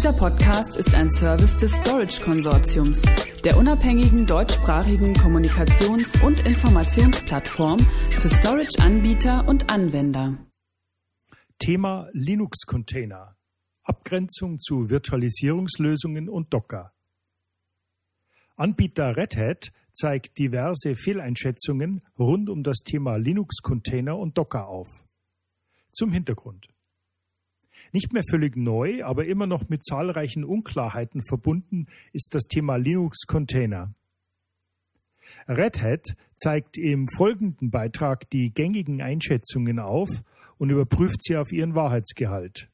Dieser Podcast ist ein Service des Storage Konsortiums, der unabhängigen deutschsprachigen Kommunikations- und Informationsplattform für Storage-Anbieter und Anwender. Thema Linux-Container. Abgrenzung zu Virtualisierungslösungen und Docker. Anbieter Red Hat zeigt diverse Fehleinschätzungen rund um das Thema Linux-Container und Docker auf. Zum Hintergrund. Nicht mehr völlig neu, aber immer noch mit zahlreichen Unklarheiten verbunden ist das Thema Linux-Container. Red Hat zeigt im folgenden Beitrag die gängigen Einschätzungen auf und überprüft sie auf ihren Wahrheitsgehalt.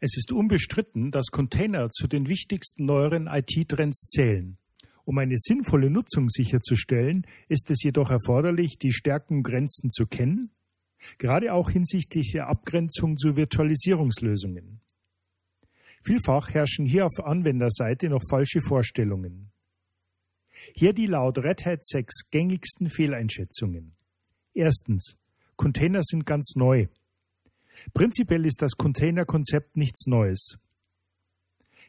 Es ist unbestritten, dass Container zu den wichtigsten neueren IT-Trends zählen. Um eine sinnvolle Nutzung sicherzustellen, ist es jedoch erforderlich, die Stärken und Grenzen zu kennen, gerade auch hinsichtlich der Abgrenzung zu Virtualisierungslösungen. Vielfach herrschen hier auf Anwenderseite noch falsche Vorstellungen. Hier die laut Red Hat 6 gängigsten Fehleinschätzungen. Erstens. Container sind ganz neu. Prinzipiell ist das Container-Konzept nichts Neues.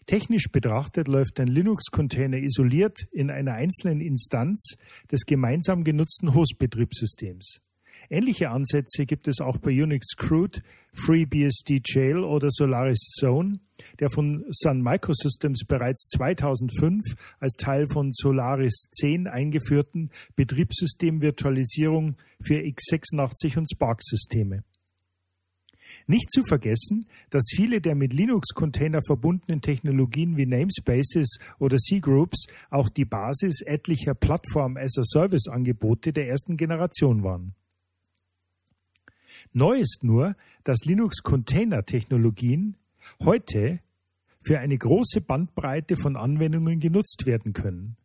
Technisch betrachtet läuft ein Linux-Container isoliert in einer einzelnen Instanz des gemeinsam genutzten Host-Betriebssystems. Ähnliche Ansätze gibt es auch bei Unix Crude, FreeBSD Jail oder Solaris Zone, der von Sun Microsystems bereits 2005 als Teil von Solaris 10 eingeführten Betriebssystemvirtualisierung für x86 und Spark-Systeme. Nicht zu vergessen, dass viele der mit Linux-Container verbundenen Technologien wie Namespaces oder C-Groups auch die Basis etlicher Plattform-as-a-Service-Angebote der ersten Generation waren. Neu ist nur, dass Linux-Container-Technologien heute für eine große Bandbreite von Anwendungen genutzt werden können.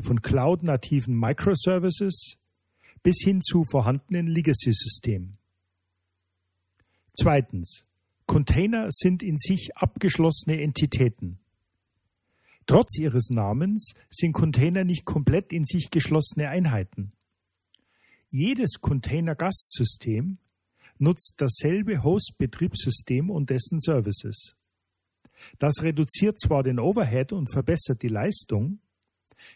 Von cloud-nativen Microservices bis hin zu vorhandenen Legacy-Systemen. Zweitens. Container sind in sich abgeschlossene Entitäten. Trotz ihres Namens sind Container nicht komplett in sich geschlossene Einheiten. Jedes Container-Gastsystem nutzt dasselbe Host-Betriebssystem und dessen Services. Das reduziert zwar den Overhead und verbessert die Leistung,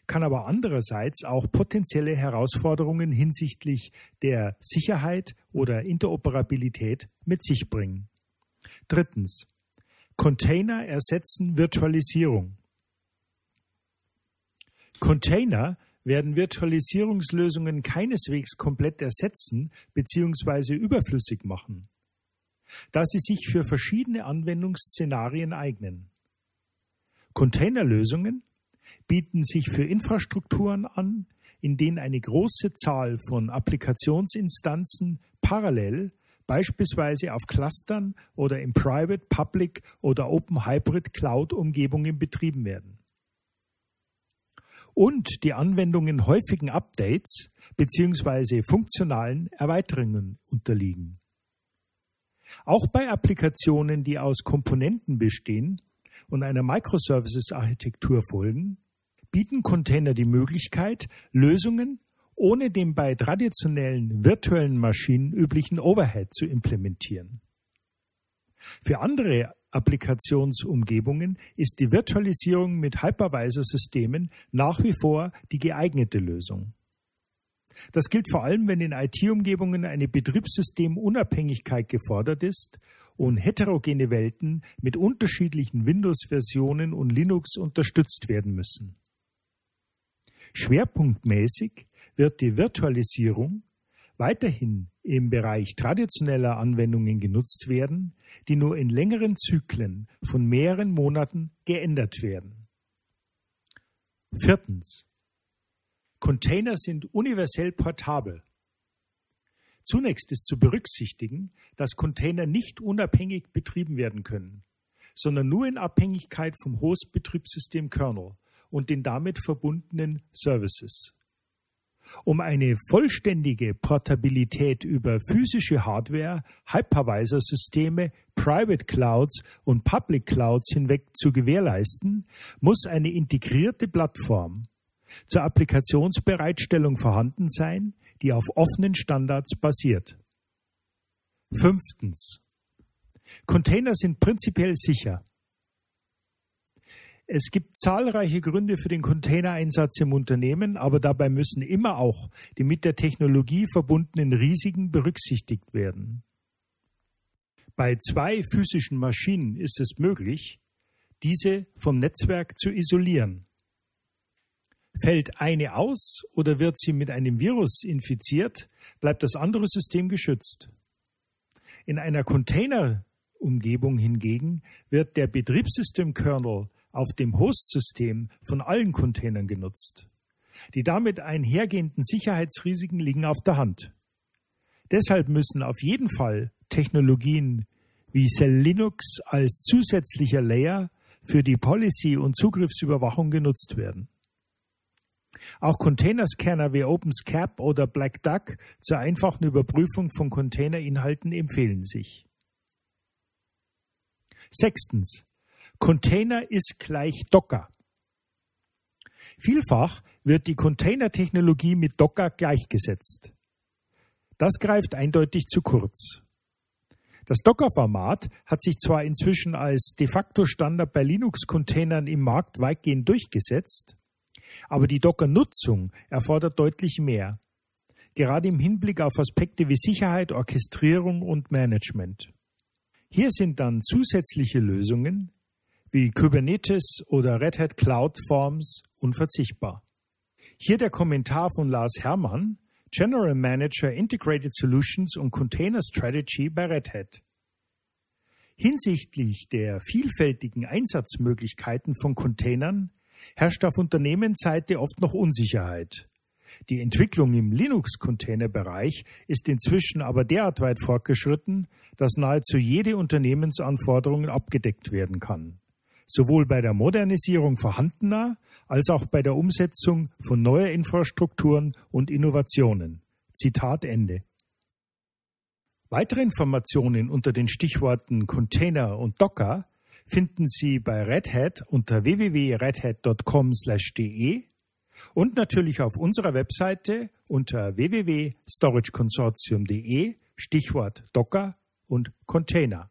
kann aber andererseits auch potenzielle Herausforderungen hinsichtlich der Sicherheit oder Interoperabilität mit sich bringen. Drittens. Container ersetzen Virtualisierung. Container werden Virtualisierungslösungen keineswegs komplett ersetzen bzw. überflüssig machen, da sie sich für verschiedene Anwendungsszenarien eignen. Containerlösungen bieten sich für Infrastrukturen an, in denen eine große Zahl von Applikationsinstanzen parallel beispielsweise auf Clustern oder in Private, Public oder Open Hybrid Cloud Umgebungen betrieben werden. Und die Anwendungen häufigen Updates bzw. funktionalen Erweiterungen unterliegen. Auch bei Applikationen, die aus Komponenten bestehen und einer Microservices-Architektur folgen, bieten Container die Möglichkeit, Lösungen ohne den bei traditionellen virtuellen Maschinen üblichen Overhead zu implementieren. Für andere Applikationsumgebungen ist die Virtualisierung mit Hypervisor-Systemen nach wie vor die geeignete Lösung. Das gilt vor allem, wenn in IT-Umgebungen eine Betriebssystemunabhängigkeit gefordert ist und heterogene Welten mit unterschiedlichen Windows-Versionen und Linux unterstützt werden müssen. Schwerpunktmäßig wird die Virtualisierung weiterhin im Bereich traditioneller Anwendungen genutzt werden, die nur in längeren Zyklen von mehreren Monaten geändert werden. Viertens. Container sind universell portabel. Zunächst ist zu berücksichtigen, dass Container nicht unabhängig betrieben werden können, sondern nur in Abhängigkeit vom Host-Betriebssystem Kernel und den damit verbundenen Services. Um eine vollständige Portabilität über physische Hardware, Hypervisor-Systeme, Private Clouds und Public Clouds hinweg zu gewährleisten, muss eine integrierte Plattform zur Applikationsbereitstellung vorhanden sein, die auf offenen Standards basiert. Fünftens. Container sind prinzipiell sicher. Es gibt zahlreiche Gründe für den Containereinsatz im Unternehmen, aber dabei müssen immer auch die mit der Technologie verbundenen Risiken berücksichtigt werden. Bei zwei physischen Maschinen ist es möglich, diese vom Netzwerk zu isolieren. Fällt eine aus oder wird sie mit einem Virus infiziert, bleibt das andere System geschützt. In einer Container-Umgebung hingegen wird der Betriebssystem-Kernel auf dem Hostsystem von allen Containern genutzt. Die damit einhergehenden Sicherheitsrisiken liegen auf der Hand. Deshalb müssen auf jeden Fall Technologien wie Cell Linux als zusätzlicher Layer für die Policy- und Zugriffsüberwachung genutzt werden. Auch Containerscanner wie OpenSCAP oder Black Duck zur einfachen Überprüfung von Containerinhalten empfehlen sich. Sechstens. Container ist gleich Docker. Vielfach wird die Containertechnologie mit Docker gleichgesetzt. Das greift eindeutig zu kurz. Das Docker-Format hat sich zwar inzwischen als de facto Standard bei Linux-Containern im Markt weitgehend durchgesetzt, aber die Docker-Nutzung erfordert deutlich mehr, gerade im Hinblick auf Aspekte wie Sicherheit, Orchestrierung und Management. Hier sind dann zusätzliche Lösungen wie Kubernetes oder Red Hat Cloud Forms unverzichtbar. Hier der Kommentar von Lars Herrmann, General Manager Integrated Solutions und Container Strategy bei Red Hat. Hinsichtlich der vielfältigen Einsatzmöglichkeiten von Containern herrscht auf Unternehmensseite oft noch Unsicherheit. Die Entwicklung im Linux-Container-Bereich ist inzwischen aber derart weit fortgeschritten, dass nahezu jede Unternehmensanforderung abgedeckt werden kann sowohl bei der Modernisierung vorhandener als auch bei der Umsetzung von neuer Infrastrukturen und Innovationen. Zitat Ende. Weitere Informationen unter den Stichworten Container und Docker finden Sie bei Red Hat unter www.redhat.com/de und natürlich auf unserer Webseite unter www.storageconsortium.de Stichwort Docker und Container.